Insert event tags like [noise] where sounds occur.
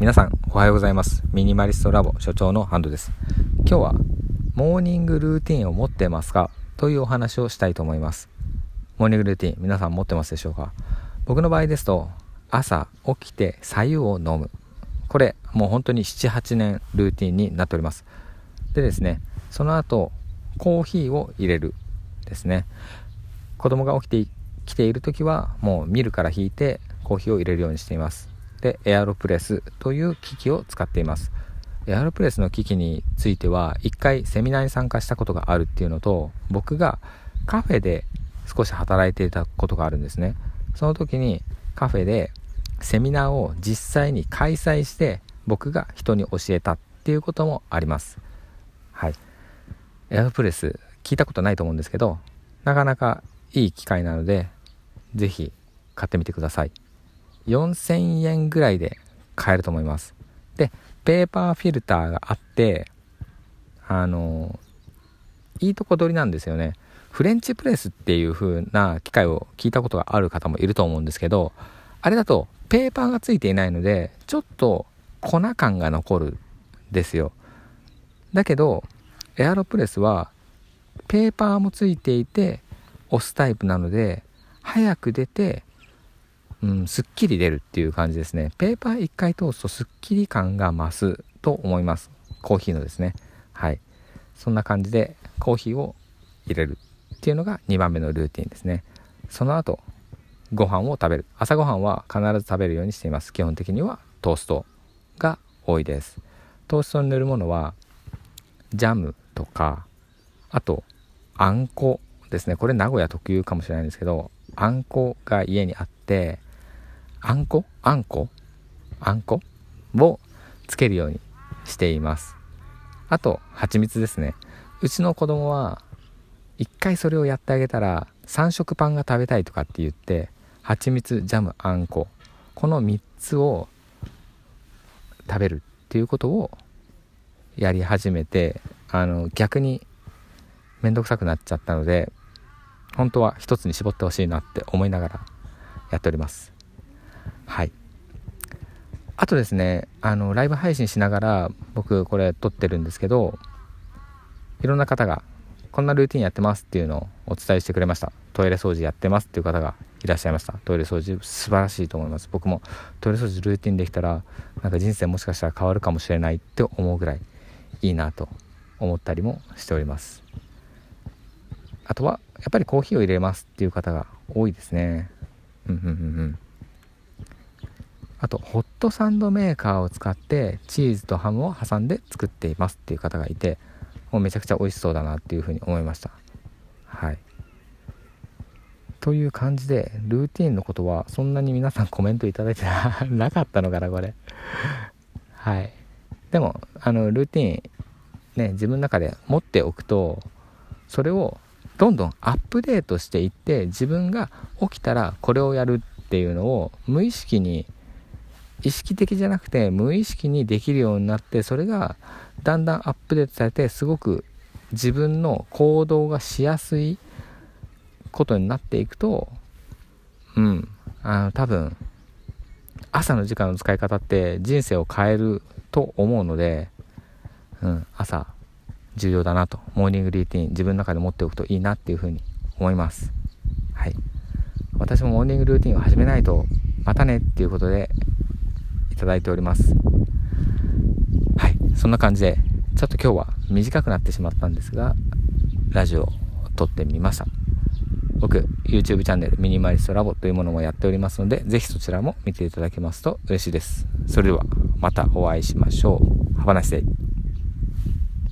皆さんおはようございます。ミニマリストラボ所長のハンドです。今日はモーニングルーティンを持ってますか？というお話をしたいと思います。モーニングルーティン皆さん持ってますでしょうか？僕の場合ですと朝起きて白湯を飲む。これもう本当に78年ルーティンになっております。でですねその後コーヒーを入れる。ですね。子供が起きてきている時はもうミルから引いてコーヒーを入れるようにしています。でエアロプレスという機器を使っています。エアロプレスの機器については1回セミナーに参加したことがあるっていうのと僕がカフェで少し働いていたことがあるんですね。その時にカフェでセミナーを実際に開催して僕が人に教えたっていうこともあります。はい。エアロプレス聞いたことないと思うんですけどなかなかいい機械なので是非買ってみてください。4000円ぐらいで買えると思います。でペーパーフィルターがあってあのいいとこ取りなんですよね。フレンチプレスっていう風な機械を聞いたことがある方もいると思うんですけどあれだとペーパーがついていないのでちょっと粉感が残るんですよ。だけどエアロプレスはペーパーもついていて押すタイプなので早く出てうん、すっきり出るっていう感じですね。ペーパー1回通すとすっきり感が増すと思います。コーヒーのですね。はい。そんな感じでコーヒーを入れるっていうのが2番目のルーティンですね。その後、ご飯を食べる。朝ごはんは必ず食べるようにしています。基本的にはトーストが多いです。トーストに塗るものはジャムとか、あと、あんこですね。これ名古屋特有かもしれないんですけど、あんこが家にあって、あんこ？あんこ？あんこ？をつけるようにしています。あと蜂蜜ですね。うちの子供は一回それをやってあげたら3食パンが食べたいとかって言って蜂蜜ジャムあんこ。この3つを食べるっていうことをやり始めてあの逆に面倒くさくなっちゃったので本当は一つに絞ってほしいなって思いながらやっております。はい。あとですねあのライブ配信しながら僕これ撮ってるんですけどいろんな方がこんなルーティンやってますっていうのをお伝えしてくれました。トイレ掃除やってますっていう方がいらっしゃいました。トイレ掃除素晴らしいと思います。僕もトイレ掃除ルーティンできたらなんか人生もしかしたら変わるかもしれないって思うぐらいいいなと思ったりもしております。あとはやっぱりコーヒーを入れますっていう方が多いですね。うんうんうんうん。あとホットサンドメーカーを使ってチーズとハムを挟んで作っていますっていう方がいてもうめちゃくちゃ美味しそうだなっていうふうに思いました。はい。という感じでルーティンのことはそんなに皆さんコメントいただいてな [laughs] かったのかなこれ。はい。でもあのルーティンね自分の中で持っておくとそれをどんどんアップデートしていって自分が起きたらこれをやるっていうのを無意識に意識的じゃなくて無意識にできるようになってそれがだんだんアップデートされてすごく自分の行動がしやすいことになっていくとうんあの多分朝の時間の使い方って人生を変えると思うので、うん、朝重要だなとモーニングルーティン自分の中で持っておくといいなっていうふうに思います。はい。私もモーニングルーティンを始めないとまたねっていうことでただいております。はい。そんな感じでちょっと今日は短くなってしまったんですがラジオを撮ってみました。僕 YouTube チャンネルミニマリストラボというものもやっておりますので是非そちらも見ていただけますと嬉しいです。それではまたお会いしましょう。Have a nice day